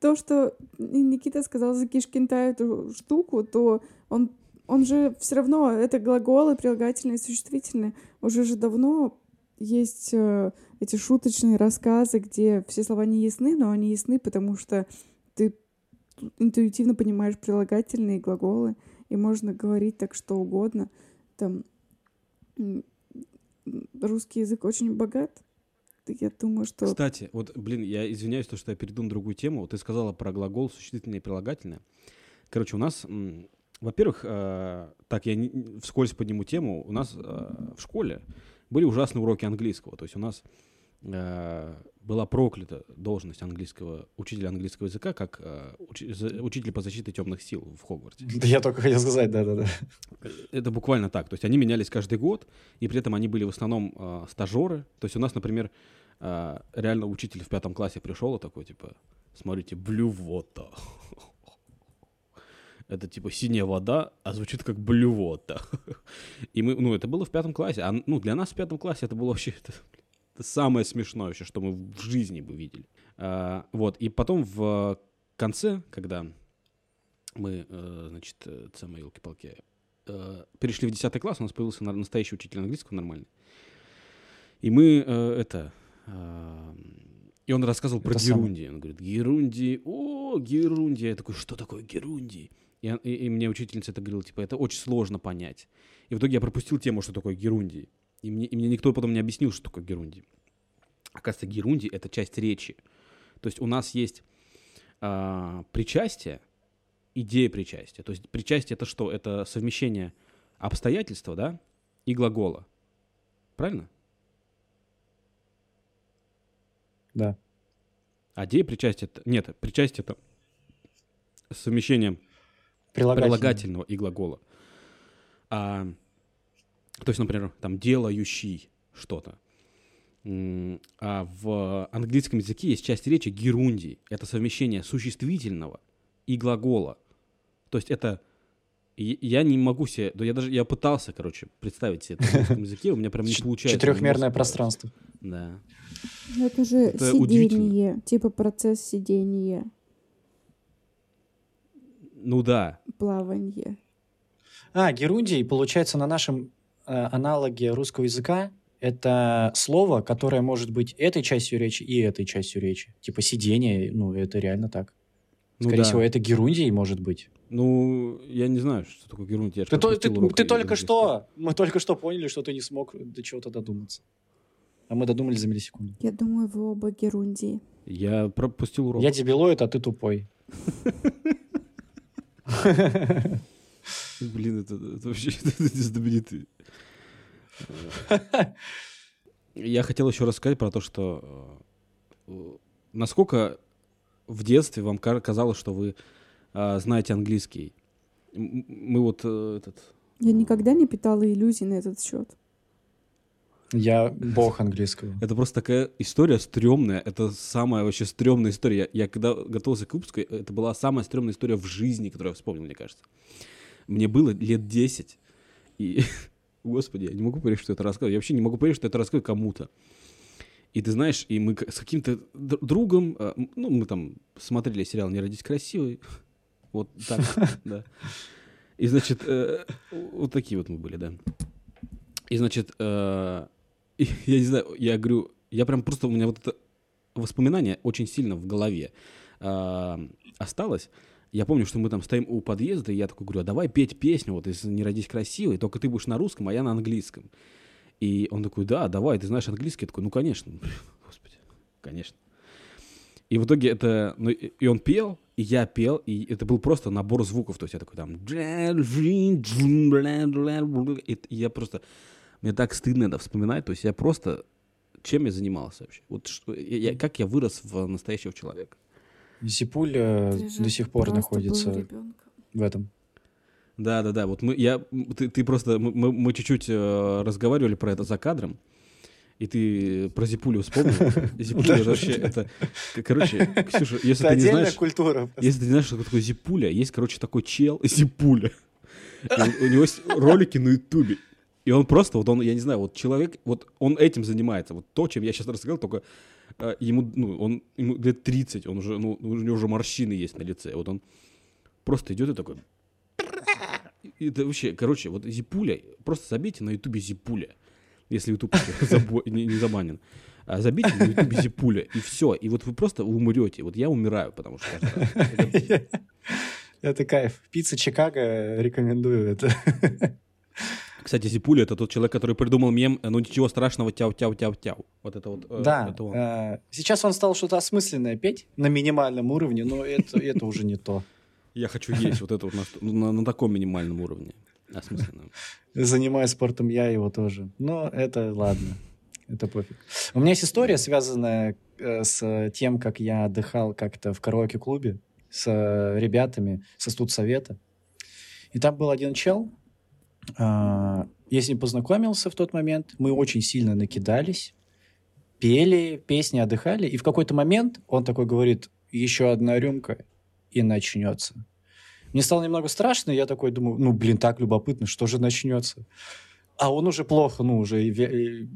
то, что Никита сказал за Кишкинтай эту штуку, то он, он же все равно, это глаголы, прилагательные, существительные. Уже же давно есть э, эти шуточные рассказы, где все слова не ясны, но они ясны, потому что ты интуитивно понимаешь прилагательные глаголы, и можно говорить так что угодно. Там русский язык очень богат. Я думаю, что Кстати, вот, блин, я извиняюсь, то, что я перейду на другую тему. Ты сказала про глагол существительное и прилагательное. Короче, у нас, во-первых, э, так я не- вскользь подниму тему. У нас э, в школе были ужасные уроки английского. То есть у нас была проклята должность английского учителя английского языка как э, учи- за- учитель по защите темных сил в Хогвартсе. Да я только хотел сказать, да-да-да. Это буквально так. То есть они менялись каждый год, и при этом они были в основном э, стажеры. То есть у нас, например, э, реально учитель в пятом классе пришел и такой, типа, смотрите, water. Это типа синяя вода, а звучит как блювота. И мы, ну, это было в пятом классе. А ну, для нас в пятом классе это было вообще это самое смешное вообще, что мы в жизни бы видели. А, вот. И потом в конце, когда мы, э, значит, э, це мои елки-палки, э, перешли в 10 класс, у нас появился на- настоящий учитель английского нормальный. И мы э, это... э, и он рассказывал про Это самое. Герундий. Он говорит, Герундий, о, Герундий. Я такой, что такое Герундий? И, и- и мне учительница это говорила, типа, это очень сложно понять. И в итоге я пропустил тему, что такое Герундий. И мне, и мне никто потом не объяснил, что такое Герундий. Оказывается, Герундий — это часть речи. То есть у нас есть а, причастие, идея причастия. То есть причастие — это что? Это совмещение обстоятельства, да, и глагола. Правильно? Да. А идея причастия... это- Нет, причастие — это совмещение Прилагательное. прилагательного и глагола. А, то есть, например, там делающий что-то. А в английском языке есть часть речи герундий. Это совмещение существительного и глагола. То есть это я не могу себе, да я даже я пытался, короче, представить себе это на английском языке, у меня прям не получается. Четырехмерное пространство. Да. Ну, Это же Это сидение, типа процесс сидения, Ну да. плавание. А, герундий, получается, на нашем э, аналоге русского языка это слово, которое может быть этой частью речи и этой частью речи. Типа сидение, ну, это реально так. Ну Скорее да. всего, это герундий может быть. Ну, я не знаю, что такое герундий. Ты, то- ты- ты только что, мы только что поняли, что ты не смог до чего-то додуматься. А мы додумались за миллисекунду. Я думаю, вы оба герундии. Я пропустил урок. Я дебилоид, а ты тупой. Блин, это, это вообще знаменитый. Я хотел еще рассказать про то, что э, насколько в детстве вам ка- казалось, что вы э, знаете английский. Мы вот э, этот... Я никогда не питала иллюзий на этот счет. Я бог английского. Это просто такая история стрёмная. Это самая вообще стрёмная история. Я, я когда готовился к выпуску, это была самая стрёмная история в жизни, которую я вспомнил, мне кажется. Мне было лет 10. И, господи, я не могу поверить, что это рассказываю. Я вообще не могу поверить, что это рассказываю кому-то. И ты знаешь, и мы с каким-то др- другом, э, ну, мы там смотрели сериал «Не родись красивой». Вот так, да. И, значит, э, вот такие вот мы были, да. И, значит, э, я не знаю, я говорю, я прям просто, у меня вот это воспоминание очень сильно в голове осталось. Я помню, что мы там стоим у подъезда, и я такой говорю, а давай петь песню, вот из «Не родись красивой», только ты будешь на русском, а я на английском. И он такой, да, давай, ты знаешь английский? Я такой, ну, конечно. Господи, конечно. И в итоге это... Ну, и он пел, и я пел, и это был просто набор звуков. То есть я такой там... И я просто... Мне так стыдно это вспоминать. То есть я просто... Чем я занимался вообще? Вот что, я- как я вырос в настоящего человека? Зипуль э, до сих пор находится в этом. Да, да, да. Вот мы, я, ты, ты просто, мы, мы- чуть-чуть э, разговаривали про это за кадром, и ты про Зипулю вспомнил. Зипуля это вообще, это, короче, Ксюша, если ты не знаешь, культура. если ты не знаешь, что такое Зипуля, есть, короче, такой чел Зипуля. У него есть ролики на Ютубе. И он просто, вот он, я не знаю, вот человек, вот он этим занимается. Вот то, чем я сейчас рассказал, только ему, ну, он, ему лет 30, он уже, ну, у него уже морщины есть на лице. Вот он просто идет и такой... Это вообще, короче, вот Зипуля, просто забейте на Ютубе Зипуля, если Ютуб не, не забанен. А забейте на Ютубе Зипуля, и все. И вот вы просто умрете. Вот я умираю, потому что Это кайф. Пицца Чикаго рекомендую это. Кстати, Зипуля это тот человек, который придумал мем «Ну ничего страшного, тяу-тяу-тяу-тяу». Вот это вот. э, Да. это он. э, Сейчас он стал что-то осмысленное петь на минимальном уровне, но это, это уже не то. Я хочу есть вот это вот на, на- на таком минимальном уровне. Осмысленном. Занимаюсь спортом я его тоже. Но это ладно. Это пофиг. У меня есть история, связанная э, с тем, как я отдыхал как-то в караоке-клубе с э, ребятами со студсовета. И там был один чел. А, Я с ним познакомился в тот момент. Мы очень сильно накидались, пели, песни, отдыхали. И в какой-то момент он такой говорит, еще одна рюмка, и начнется. Мне стало немного страшно, я такой думаю, ну, блин, так любопытно, что же начнется? А он уже плохо, ну, уже, и ве- и,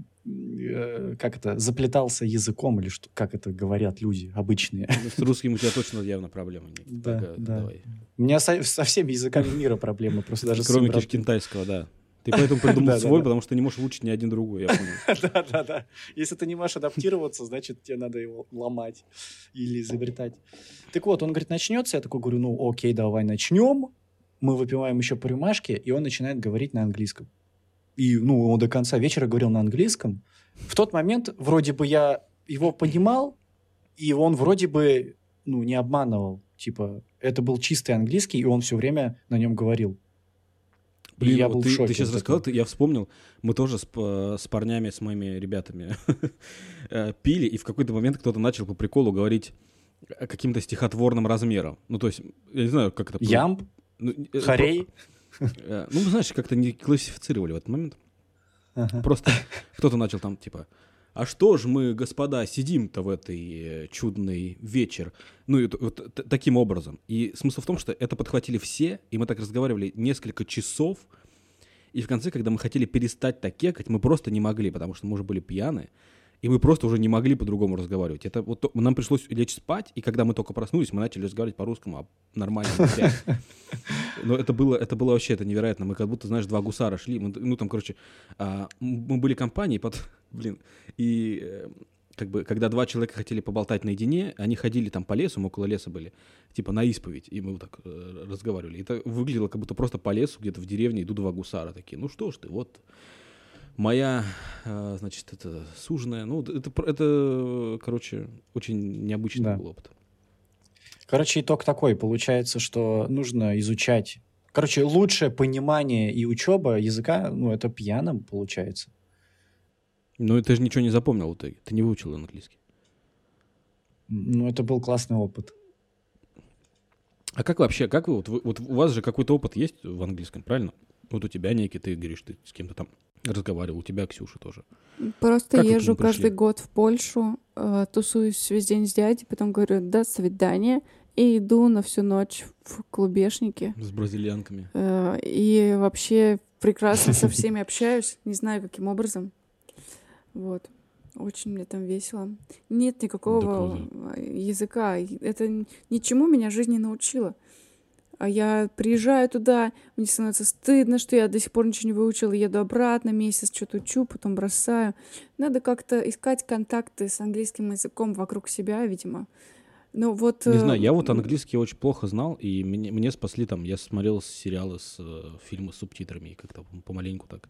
э, как это, заплетался языком, или что, как это говорят люди обычные. Ну, С русским у тебя точно явно проблемы. Ник. Да, Так, э, да. давай. У меня со, со всеми языками мира проблемы, просто даже Кроме китайского, да. Ты поэтому придумал свой, потому что не можешь выучить ни один другой, я понял. Да-да-да. Если ты не можешь адаптироваться, значит, тебе надо его ломать или изобретать. Так вот, он говорит, начнется. Я такой говорю, ну, окей, давай начнем. Мы выпиваем еще по рюмашке, и он начинает говорить на английском. И, ну, он до конца вечера говорил на английском. В тот момент вроде бы я его понимал, и он вроде бы, ну, не обманывал. Типа, это был чистый английский, и он все время на нем говорил. Блин, я вот был ты, в шоке ты сейчас рассказал, ты- я вспомнил, мы тоже с, с парнями, с моими ребятами э, пили, и в какой-то момент кто-то начал по приколу говорить э, каким-то стихотворным размером. Ну, то есть, я не знаю, как это... Ямб, Ну, э, Харей. Э, Ну, знаешь, как-то не классифицировали в этот момент. Ага. Просто кто-то начал там, типа, а что ж мы, господа, сидим-то в этой э, чудный вечер? Ну, и вот таким образом. И смысл в том, что это подхватили все, и мы так разговаривали несколько часов, и в конце, когда мы хотели перестать так кекать, мы просто не могли, потому что мы уже были пьяны, и мы просто уже не могли по-другому разговаривать. Это вот нам пришлось лечь спать, и когда мы только проснулись, мы начали разговаривать по-русскому, а нормально. Но это было, это было вообще это невероятно. Мы как будто, знаешь, два гусара шли. Мы, ну, там, короче, а, мы были компанией, под, блин, и э, как бы, когда два человека хотели поболтать наедине, они ходили там по лесу, мы около леса были, типа на исповедь, и мы вот так э, разговаривали. Это выглядело как будто просто по лесу, где-то в деревне идут два гусара такие. Ну что ж ты, вот моя, э, значит, это суженая. Ну, это, это, короче, очень необычный Да. был опыт. Короче, итог такой. Получается, что нужно изучать... Короче, лучшее понимание и учеба языка, ну, это пьяным получается. Но ты же ничего не запомнил в итоге. Ты не выучил английский. Ну, это был классный опыт. А как вообще, как вы, вот, вы- вот у вас же какой-то опыт есть в английском, правильно? Вот у тебя некий, ты говоришь, ты с кем-то там разговаривал, у тебя Ксюша тоже. Просто Как езжу каждый год в Польшу, э, тусуюсь весь день с дядей, потом говорю «до свидания» и иду на всю ночь в клубешники. С бразильянками. Э, И вообще прекрасно со всеми общаюсь, не знаю, каким образом. Вот. Очень мне там весело. Нет никакого языка. Это ничему меня жизнь не научила. А я приезжаю туда, мне становится стыдно, что я до сих пор ничего не выучила, еду обратно, месяц что-то учу, потом бросаю. Надо как-то искать контакты с английским языком вокруг себя, видимо. Ну вот... Не э, знаю, я вот английский очень плохо знал, и мне, мне спасли там, я смотрел сериалы с э, фильмы с субтитрами, как-то помаленьку так.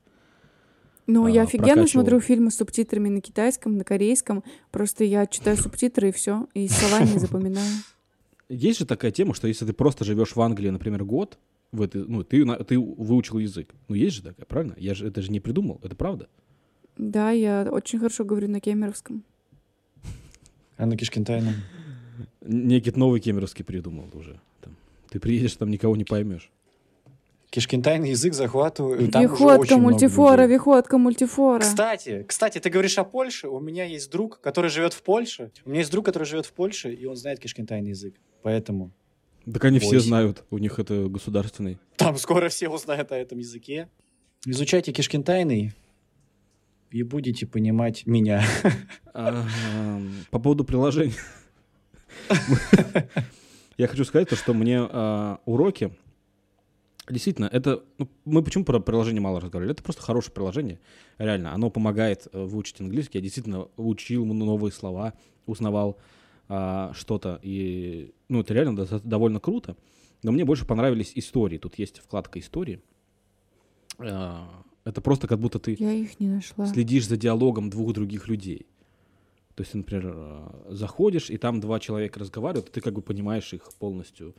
Ну, а, я офигенно смотрю фильмы с субтитрами на китайском, на корейском. Просто я читаю субтитры и все, и слова не запоминаю. Есть же такая тема, что если ты просто живешь в Англии, например, год, в этой, ну, ты, ты выучил язык. Ну, есть же такая, правильно? Я же это же не придумал, это правда. Да, я очень хорошо говорю на кемеровском. А на Кишкентайном? Некий новый кемеровский придумал уже. Там. Ты приедешь, там никого не поймешь. Кишкентайный язык захватываю. там Виходка мультифора, виходка мультифора. Кстати, кстати, ты говоришь о Польше. У меня есть друг, который живет в Польше. У меня есть друг, который живет в Польше, и он знает кишкентайный язык. Поэтому Так они все Восемь. знают, у них это государственный. там скоро все узнают о этом языке. Изучайте кишкентайный, и будете понимать меня. По поводу приложений. Я хочу сказать то, что мне а, уроки, действительно, это, ну, мы почему про приложение мало разговаривали? Это просто хорошее приложение, реально, оно помогает э, выучить английский. Я действительно учил новые слова, узнавал а, что-то, и, ну, это реально до- довольно круто. Но мне больше понравились истории. Тут есть вкладка истории. А, Это просто как будто ты Я их не нашла. следишь за диалогом двух других людей. То есть, например, э, заходишь, и там два человека разговаривают, и ты как бы понимаешь их полностью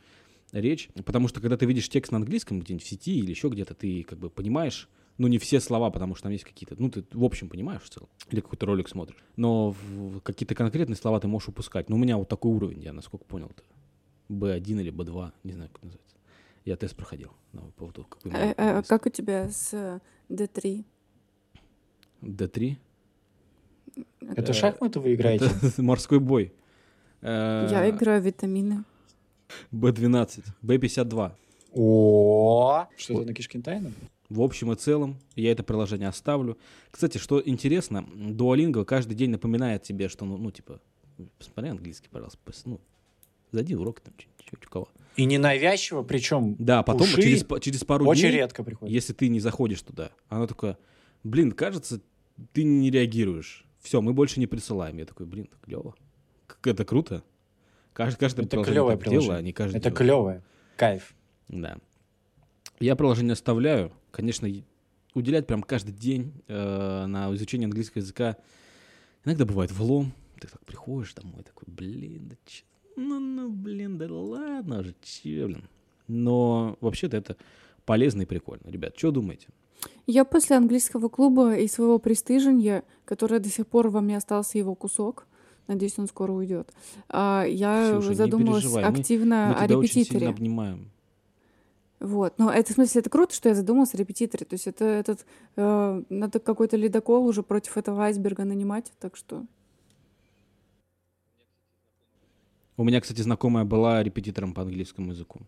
речь. Потому что когда ты видишь текст на английском где-нибудь в сети или еще где-то, ты как бы понимаешь, ну, не все слова, потому что там есть какие-то, ну, ты в общем понимаешь в целом, или какой-то ролик смотришь. Но в- какие-то конкретные слова ты можешь упускать. Но у меня вот такой уровень, я насколько понял, это B1 или B2, не знаю, как называется. Я тест проходил на по поводу какой А, а как у тебя с э, D3? D3. Это Э, шахматы вы играете? Это морской бой. Э, Я играю витамины. B12, B52. О, что это на кишкентайном? В общем и целом, я это приложение оставлю. Кстати, что интересно, Duolingo каждый день напоминает тебе, что, ну, ну типа, посмотри английский, пожалуйста, пос- ну, Зайди в урок, там, чуть у кого. И ненавязчиво, причем Да, потом Уши через, через пару очень дней, редко приходит. если ты не заходишь туда, она такая, блин, кажется, ты не реагируешь. Все, мы больше не присылаем. Я такой, блин, клево. Это круто. Каждый, каждое Это приложение клевое так дело, приложение. а не каждый Это делает. клевое. Кайф. Да. Я приложение оставляю. Конечно, уделять прям каждый день э, на изучение английского языка иногда бывает влом. Ты так приходишь домой, такой, блин, да че, ну, ну, блин, да ладно уже, че, блин. Но вообще-то это полезно и прикольно. Ребят, что думаете? Я после английского клуба и своего пристыжения, которое до сих пор во мне остался его кусок, надеюсь, он скоро уйдет, а, я не задумалась переживай, мы- активно Мы о тебя очень сильно репетиторе. обнимаем. Вот. Но это, в смысле, это круто, что я задумалась о репетиторе. То есть это этот, э, надо какой-то ледокол уже против этого айсберга нанимать, так что... У меня, кстати, знакомая была репетитором по английскому языку.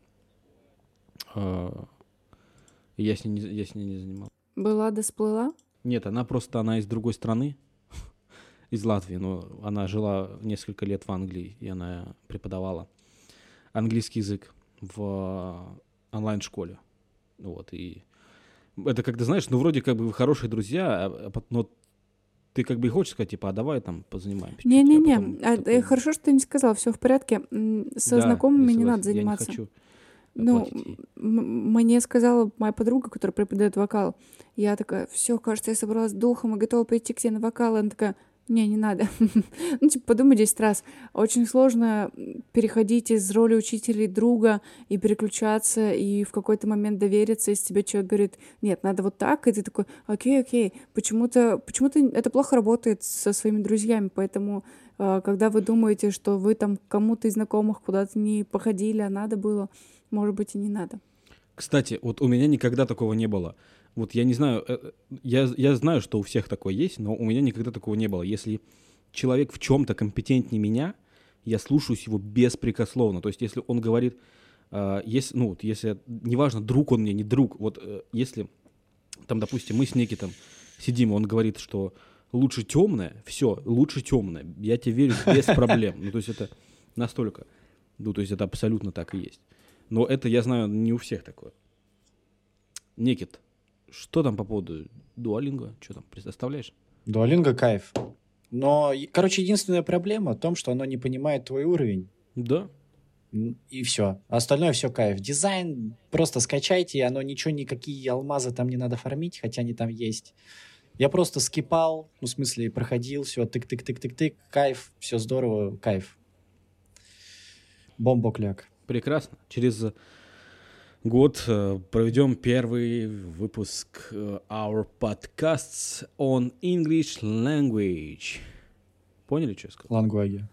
И Я с ней не, я с ней не занимался. Была да сплыла. Нет, она просто, она из другой страны, из Латвии, но она жила несколько лет в Англии, и она преподавала английский язык в онлайн-школе. Вот, и это когда, знаешь, ну, вроде как бы вы хорошие друзья, а- а но ты как бы и хочешь сказать, типа, а давай там позанимаемся. чуть-чуть», а Не-не-не, а, э, такой, хорошо, что ты не сказал, все в порядке. Со «Да, знакомыми я не надо я заниматься. не хочу Ну, платить ей». м- мне сказала моя подруга, которая преподает вокал. Я такая, все, кажется, я собралась с духом и готова пойти к тебе на вокал. Она такая, не, не надо. ну, типа, подумай 10 раз. Очень сложно переходить из роли учителя и друга и переключаться, и в какой-то момент довериться, если тебе человек говорит, нет, надо вот так, и ты такой, окей, окей. Почему-то почему это плохо работает со своими друзьями, поэтому э, когда вы думаете, что вы там кому-то из знакомых куда-то не походили, а надо было, может быть, и не надо. Кстати, вот у меня никогда такого не было. Вот я не знаю, э, я, я знаю, что у всех такое есть, но у меня никогда такого не было. Если человек в чем-то компетентнее меня, я слушаюсь его беспрекословно. То есть, если он говорит, э, если, ну, вот если, неважно, друг он мне, не друг, вот э, если, там, допустим, мы с Никитом сидим, он говорит, что лучше темное, все, лучше темное, я тебе верю без проблем. Ну, то есть, это настолько, ну, то есть, это абсолютно так и есть. Но это, я знаю, не у всех такое. Никит, что там по поводу дуалинга? Что там, предоставляешь? Дуалинго кайф. Но, короче, единственная проблема в том, что оно не понимает твой уровень. Да. И все. Остальное все кайф. Дизайн просто скачайте, оно ничего, никакие алмазы там не надо фармить, хотя они там есть. Я просто скипал, ну, в смысле, проходил, все, тык-тык-тык-тык-тык, кайф, все здорово, кайф. Бомбокляк. Прекрасно. Через год э, проведем первый выпуск э, Our Podcasts on English Language. Поняли, что я сказал? Лангуаги.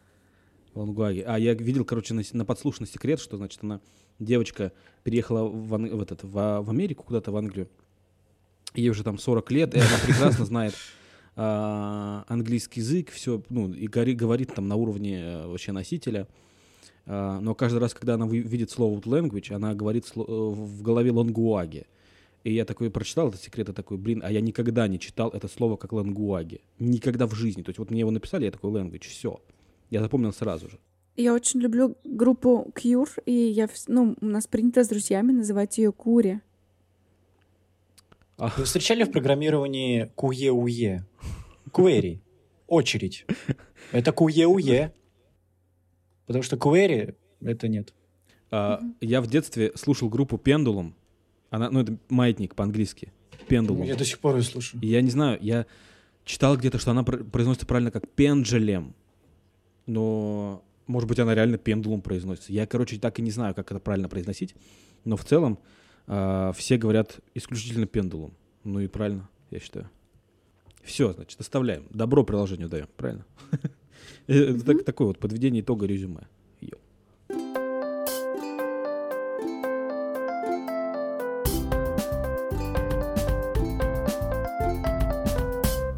Лангуаги. А, я видел, короче, на, на подслушанный секрет, что, значит, она, девочка, переехала в, Ан- в, этот, в, в Америку, куда-то в Англию. Ей уже там 40 лет, и она прекрасно знает а, английский язык, все, ну, и говорит там на уровне э, вообще носителя. А, но каждый раз, когда она видит слово вот language, она говорит э, в голове лангуаги. И я такой прочитал этот секрет, и такой, блин, а я никогда не читал это слово как лангуаги. Никогда в жизни. То есть вот мне его написали, я такой language, все. Я запомнил сразу же. Я очень люблю группу Cure, и я, ну, у нас принято с друзьями называть ее Кури. Вы встречали в программировании QE-UE? Query. Очередь. Это QE-UE. Потому что query — это нет. А, Я в детстве слушал группу Pendulum. Она, ну, это маятник по-английски. Pendulum. Я до сих пор ее слушаю. И я не знаю, я читал где-то, что она пр- произносится правильно как пенджелем. Но, может быть, она реально пендулум произносится. Я, короче, так и не знаю, как это правильно произносить. Но в целом а, все говорят исключительно пендулум. Ну и правильно, я считаю. Все, значит, оставляем. Добро приложению даем, правильно? Это так- такое вот подведение итога резюме. Йоу.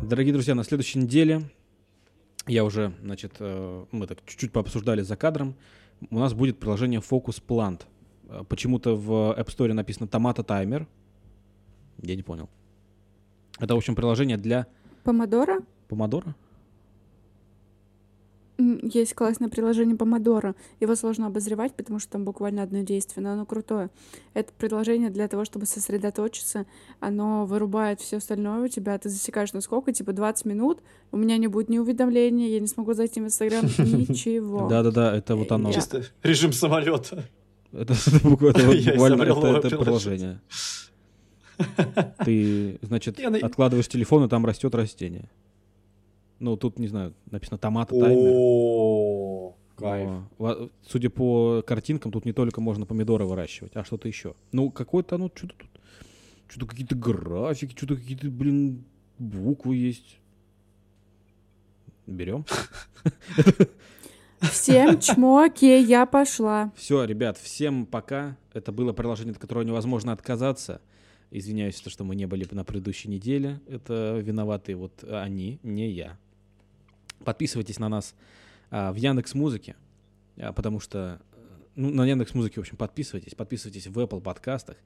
Дорогие друзья, на следующей неделе я уже, значит, э, мы так чуть-чуть пообсуждали за кадром. У нас будет приложение Focus Plant. Почему-то в App Store написано Tomato Timer. Я не понял. Это, в общем, приложение для Помодоро? помодора. Есть классное приложение Помодоро. Его сложно обозревать, потому что там буквально одно действие, но оно крутое. Это приложение для того, чтобы сосредоточиться. Оно вырубает все остальное у тебя. Ты засекаешь на сколько? Типа 20 минут. У меня не будет ни уведомления, я не смогу зайти в Инстаграм, ничего. Да-да-да, это вот оно. Чисто режим самолета. Это, буквально это, приложение. Ты, значит, откладываешь телефон, и там растет растение. Ну, тут, не знаю, написано томаты, таймер. О, кайф. Но, Судя по картинкам, тут не только можно помидоры выращивать, а что-то еще. Ну, какой-то, ну, что-то тут... Что-то какие-то графики, что-то какие-то, блин, буквы есть. Берем. Всем чмоки, я пошла. Все, ребят, всем пока. Это было приложение, от которого невозможно отказаться. Извиняюсь, то, что мы не были на предыдущей неделе. Это виноваты вот они, не я. Подписывайтесь на нас а, в Яндекс Музыке, потому что э, ну, на Яндекс Музыке, в общем, подписывайтесь, подписывайтесь в Apple подкастах,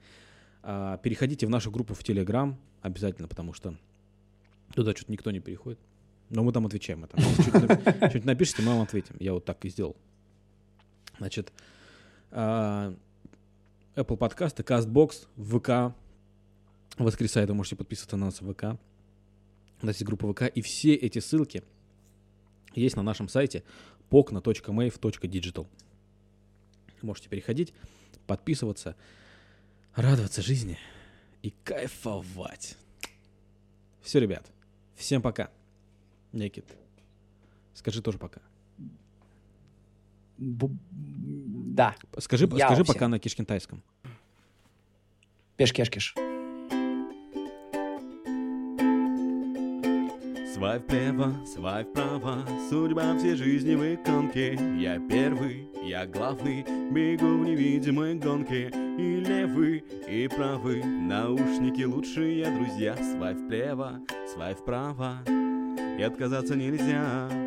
А, переходите в нашу группу в Telegram обязательно, потому что туда что-то никто не переходит. Но мы там отвечаем. Если что-нибудь нап- что-нибудь напишите, мы вам ответим. Я вот так и сделал. Значит, а, Apple подкасты, CastBox, ВК. Воскресает, вы можете подписываться на нас в ВК. У нас есть группа ВК. И все эти ссылки есть на нашем сайте pokna.mave.digital. Можете переходить, подписываться, радоваться жизни и кайфовать. Все, ребят, всем пока. Никит, скажи тоже пока. Бу- Да, Скажи, Я скажи всем. пока на кишкентайском. пеш-кеш-кеш. Свай вправо, свай вправо, судьба всей жизни в иконке. Я первый, я главный, бегу в невидимой гонке. И левый, и правый, наушники лучшие друзья. Свай вправо, свай вправо, и отказаться нельзя.